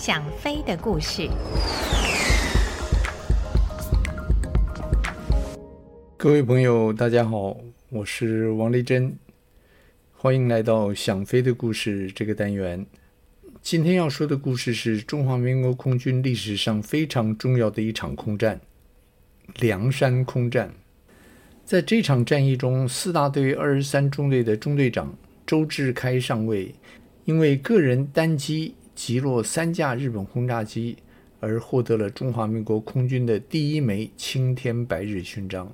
想飞的故事。各位朋友，大家好，我是王丽珍，欢迎来到《想飞的故事》这个单元。今天要说的故事是中华民国空军历史上非常重要的一场空战——梁山空战。在这场战役中，四大队二十三中队的中队长周志开上尉，因为个人单机击落三架日本轰炸机，而获得了中华民国空军的第一枚青天白日勋章。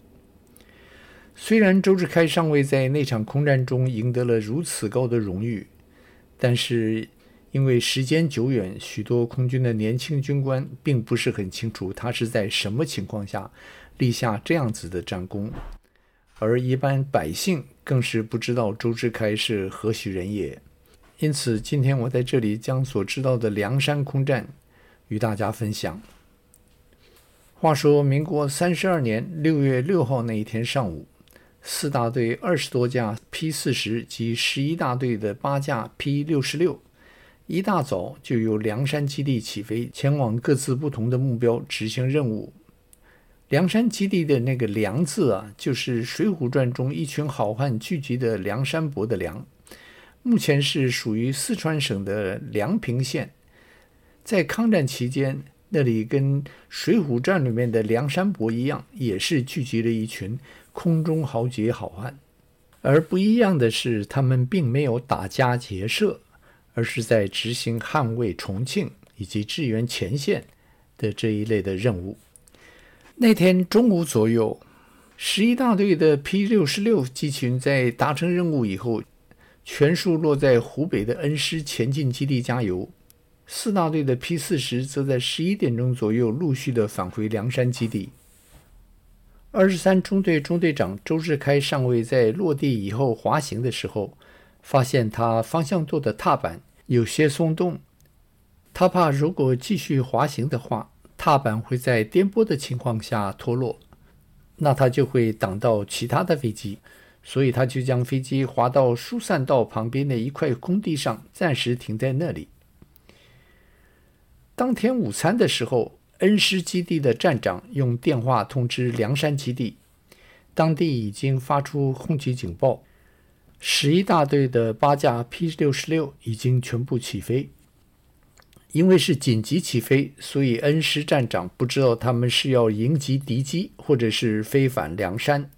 虽然周志开上尉在那场空战中赢得了如此高的荣誉，但是因为时间久远，许多空军的年轻军官并不是很清楚他是在什么情况下立下这样子的战功。而一般百姓更是不知道周志开是何许人也，因此今天我在这里将所知道的梁山空战与大家分享。话说民国三十二年六月六号那一天上午，四大队二十多架 P 四十及十一大队的八架 P 六十六，一大早就由梁山基地起飞，前往各自不同的目标执行任务。梁山基地的那个“梁”字啊，就是《水浒传》中一群好汉聚集的梁山伯的“梁”。目前是属于四川省的梁平县。在抗战期间，那里跟《水浒传》里面的梁山伯一样，也是聚集了一群空中豪杰好汉。而不一样的是，他们并没有打家劫舍，而是在执行捍卫重庆以及支援前线的这一类的任务。那天中午左右，十一大队的 P 六十六机群在达成任务以后，全数落在湖北的恩施前进基地加油。四大队的 P 四十则在十一点钟左右陆续的返回凉山基地。二十三中队中队长周志开上尉在落地以后滑行的时候，发现他方向舵的踏板有些松动，他怕如果继续滑行的话，踏板会在颠簸的情况下脱落，那他就会挡到其他的飞机，所以他就将飞机滑到疏散道旁边的一块空地上，暂时停在那里。当天午餐的时候，恩施基地的站长用电话通知凉山基地，当地已经发出空袭警报，十一大队的八架 P 六十六已经全部起飞。因为是紧急起飞，所以恩施站长不知道他们是要迎击敌机，或者是飞返凉山。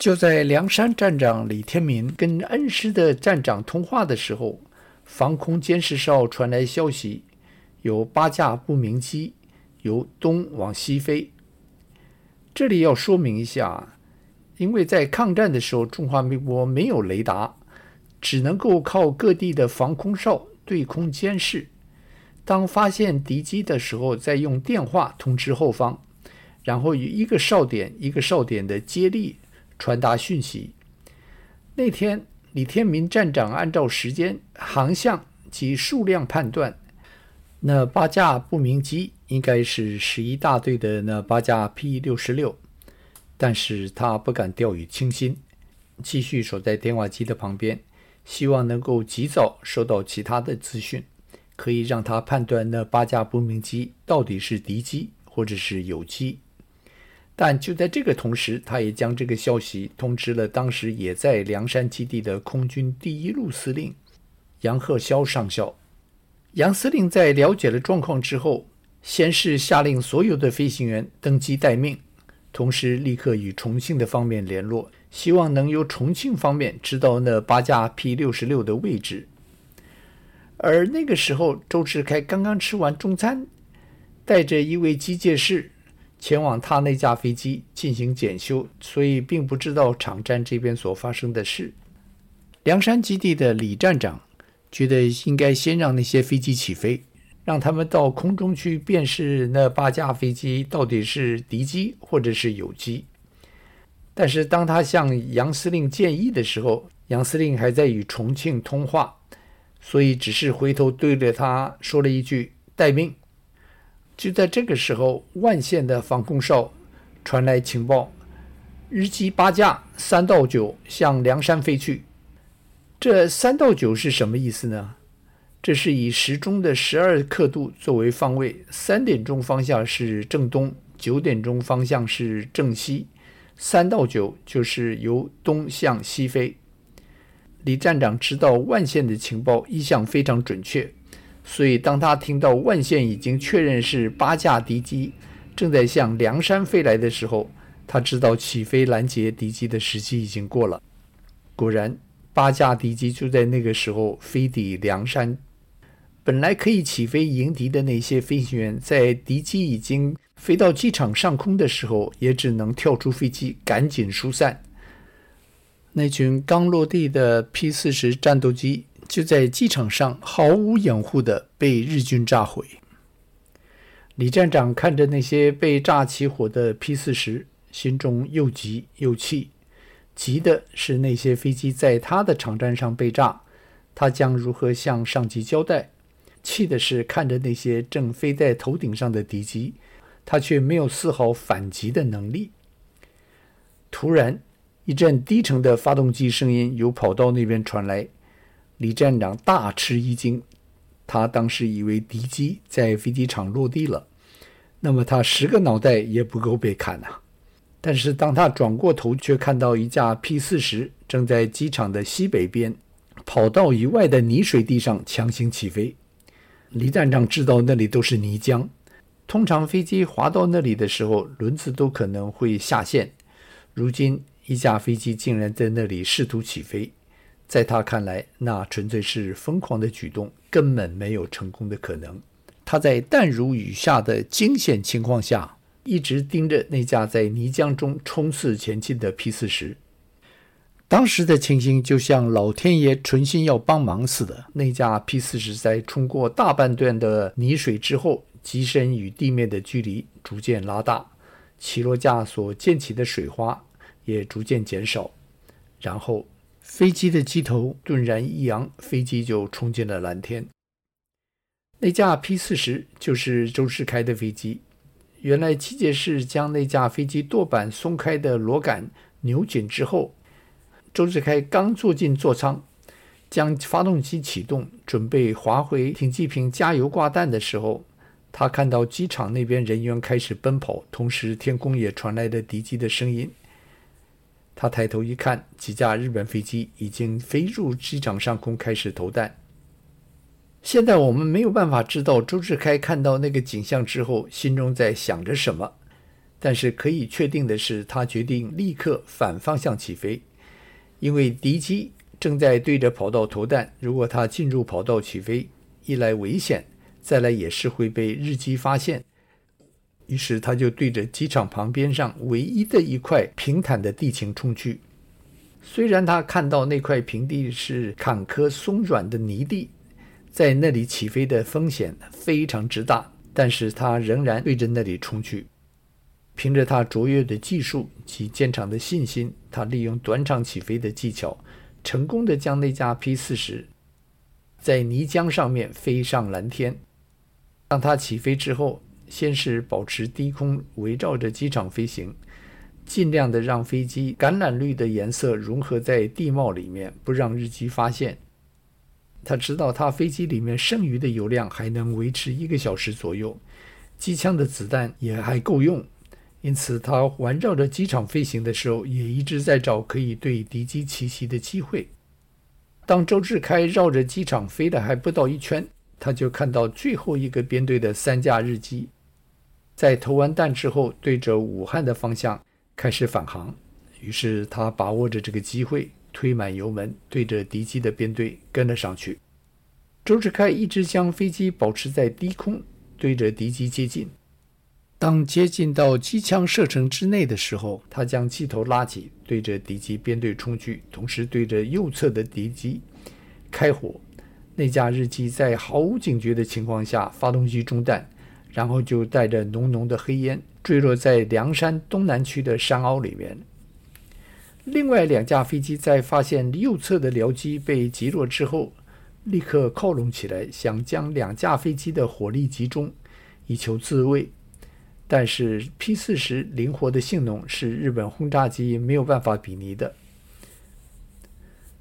就在梁山站长李天民跟恩施的站长通话的时候，防空监视哨传来消息，有八架不明机由东往西飞。这里要说明一下，因为在抗战的时候，中华民国没有雷达，只能够靠各地的防空哨对空监视。当发现敌机的时候，再用电话通知后方，然后以一个哨点一个哨点的接力传达讯息。那天，李天民站长按照时间、航向及数量判断，那八架不明机应该是十一大队的那八架 P 六十六，但是他不敢掉以轻心，继续守在电话机的旁边，希望能够及早收到其他的资讯。可以让他判断那八架不明机到底是敌机或者是友机，但就在这个同时，他也将这个消息通知了当时也在梁山基地的空军第一路司令杨鹤霄上校。杨司令在了解了状况之后，先是下令所有的飞行员登机待命，同时立刻与重庆的方面联络，希望能由重庆方面知道那八架 P 六十六的位置。而那个时候，周志开刚刚吃完中餐，带着一位机械师前往他那架飞机进行检修，所以并不知道场站这边所发生的事。梁山基地的李站长觉得应该先让那些飞机起飞，让他们到空中去辨识那八架飞机到底是敌机或者是友机。但是当他向杨司令建议的时候，杨司令还在与重庆通话。所以只是回头对着他说了一句“待命”。就在这个时候，万县的防空哨传来情报：日机八架三到九向梁山飞去。这三到九是什么意思呢？这是以时钟的十二刻度作为方位，三点钟方向是正东，九点钟方向是正西，三到九就是由东向西飞。李站长知道万县的情报一向非常准确，所以当他听到万县已经确认是八架敌机正在向梁山飞来的时候，他知道起飞拦截敌机的时机已经过了。果然，八架敌机就在那个时候飞抵梁山。本来可以起飞迎敌的那些飞行员，在敌机已经飞到机场上空的时候，也只能跳出飞机，赶紧疏散。那群刚落地的 P 四十战斗机就在机场上毫无掩护地被日军炸毁。李站长看着那些被炸起火的 P 四十，心中又急又气。急的是那些飞机在他的场站上被炸，他将如何向上级交代？气的是看着那些正飞在头顶上的敌机，他却没有丝毫反击的能力。突然，一阵低沉的发动机声音由跑道那边传来，李站长大吃一惊。他当时以为敌机在飞机场落地了，那么他十个脑袋也不够被砍啊！但是当他转过头，却看到一架 P 四十正在机场的西北边跑道以外的泥水地上强行起飞。李站长知道那里都是泥浆，通常飞机滑到那里的时候，轮子都可能会下陷。如今，一架飞机竟然在那里试图起飞，在他看来，那纯粹是疯狂的举动，根本没有成功的可能。他在弹如雨下的惊险情况下，一直盯着那架在泥浆中冲刺前进的 P 四十。当时的情形就像老天爷存心要帮忙似的。那架 P 四十在冲过大半段的泥水之后，机身与地面的距离逐渐拉大，起落架所溅起的水花。也逐渐减少，然后飞机的机头顿然一扬，飞机就冲进了蓝天。那架 P 四十就是周志开的飞机。原来机械师将那架飞机舵板松开的螺杆扭紧之后，周志开刚坐进座舱，将发动机启动，准备滑回停机坪加油挂弹的时候，他看到机场那边人员开始奔跑，同时天空也传来了敌机的声音。他抬头一看，几架日本飞机已经飞入机场上空，开始投弹。现在我们没有办法知道周志开看到那个景象之后心中在想着什么，但是可以确定的是，他决定立刻反方向起飞，因为敌机正在对着跑道投弹。如果他进入跑道起飞，一来危险，再来也是会被日机发现。于是他就对着机场旁边上唯一的一块平坦的地形冲去。虽然他看到那块平地是坎坷松软的泥地，在那里起飞的风险非常之大，但是他仍然对着那里冲去。凭着他卓越的技术及坚强的信心，他利用短场起飞的技巧，成功的将那架 P 四十在泥浆上面飞上蓝天。当他起飞之后，先是保持低空围绕着机场飞行，尽量的让飞机橄榄绿的颜色融合在地貌里面，不让日机发现。他知道他飞机里面剩余的油量还能维持一个小时左右，机枪的子弹也还够用，因此他环绕着机场飞行的时候，也一直在找可以对敌机奇袭的机会。当周志开绕着机场飞的还不到一圈，他就看到最后一个编队的三架日机。在投完弹之后，对着武汉的方向开始返航。于是他把握着这个机会，推满油门，对着敌机的编队跟了上去。周志开一直将飞机保持在低空，对着敌机接近。当接近到机枪射程之内的时候，他将机头拉起，对着敌机编队冲去，同时对着右侧的敌机开火。那架日机在毫无警觉的情况下，发动机中弹。然后就带着浓浓的黑烟坠落在凉山东南区的山凹里面。另外两架飞机在发现右侧的僚机被击落之后，立刻靠拢起来，想将两架飞机的火力集中，以求自卫。但是 P 四十灵活的性能是日本轰炸机没有办法比拟的。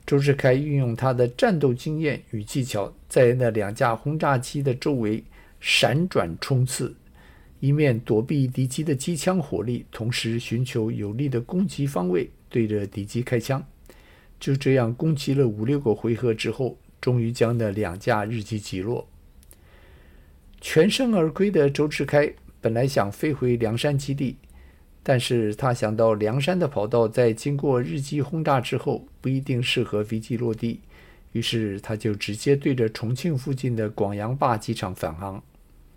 周志开运用他的战斗经验与技巧，在那两架轰炸机的周围闪转冲刺，一面躲避敌机的机枪火力，同时寻求有利的攻击方位，对着敌机开枪。就这样攻击了五六个回合之后，终于将那两架日机击落。全身而归的周志开本来想飞回梁山基地。但是他想到梁山的跑道在经过日机轰炸之后不一定适合飞机落地，于是他就直接对着重庆附近的广阳坝机场返航。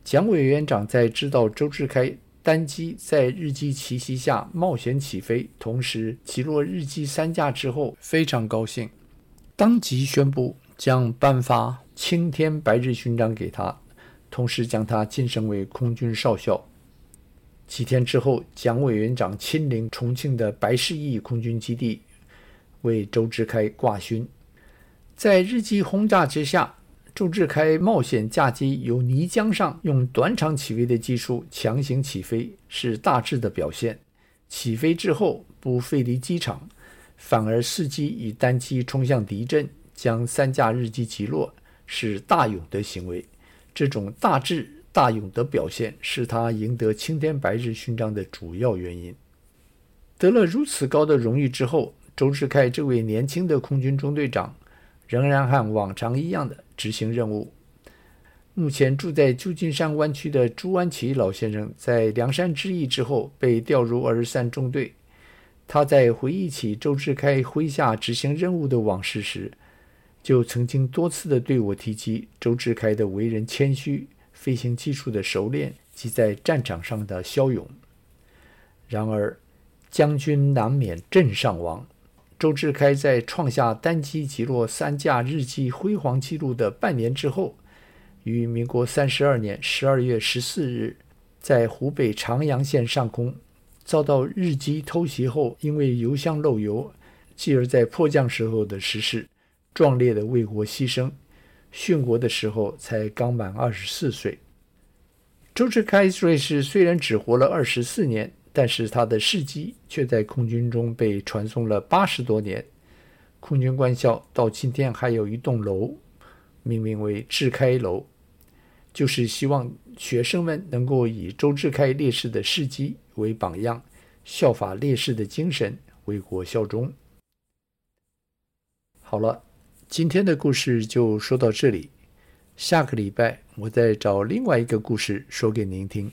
蒋委员长在知道周志开单机在日机奇袭下冒险起飞，同时击落日机三架之后，非常高兴，当即宣布将颁发青天白日勋章给他，同时将他晋升为空军少校。几天之后，蒋委员长亲临重庆的白市驿空军基地，为周志开挂勋。在日机轰炸之下，周志开冒险驾机由泥浆上用短场起飞的技术强行起飞，是大致的表现。起飞之后不飞离机场，反而伺机以单机冲向敌阵，将三架日机击落，是大勇的行为。这种大智。大勇的表现是他赢得青天白日勋章的主要原因。得了如此高的荣誉之后，周志开这位年轻的空军中队长仍然和往常一样的执行任务。目前住在旧金山湾区的朱安琪老先生，在凉山之役之后被调入二十三中队。他在回忆起周志开麾下执行任务的往事时，就曾经多次的对我提及周志开的为人谦虚。飞行技术的熟练及在战场上的骁勇。然而，将军难免阵上亡。周志开在创下单机击落三架日机辉煌纪录的半年之后，于民国三十二年十二月十四日，在湖北长阳县上空遭到日机偷袭后，因为油箱漏油，继而在迫降时候的失事，壮烈的为国牺牲。殉国的时候才刚满二十四岁。周志开瑞士虽然只活了二十四年，但是他的事迹却在空军中被传颂了八十多年。空军官校到今天还有一栋楼，命名为志开楼，就是希望学生们能够以周志开烈士的事迹为榜样，效法烈士的精神，为国效忠。好了。今天的故事就说到这里，下个礼拜我再找另外一个故事说给您听。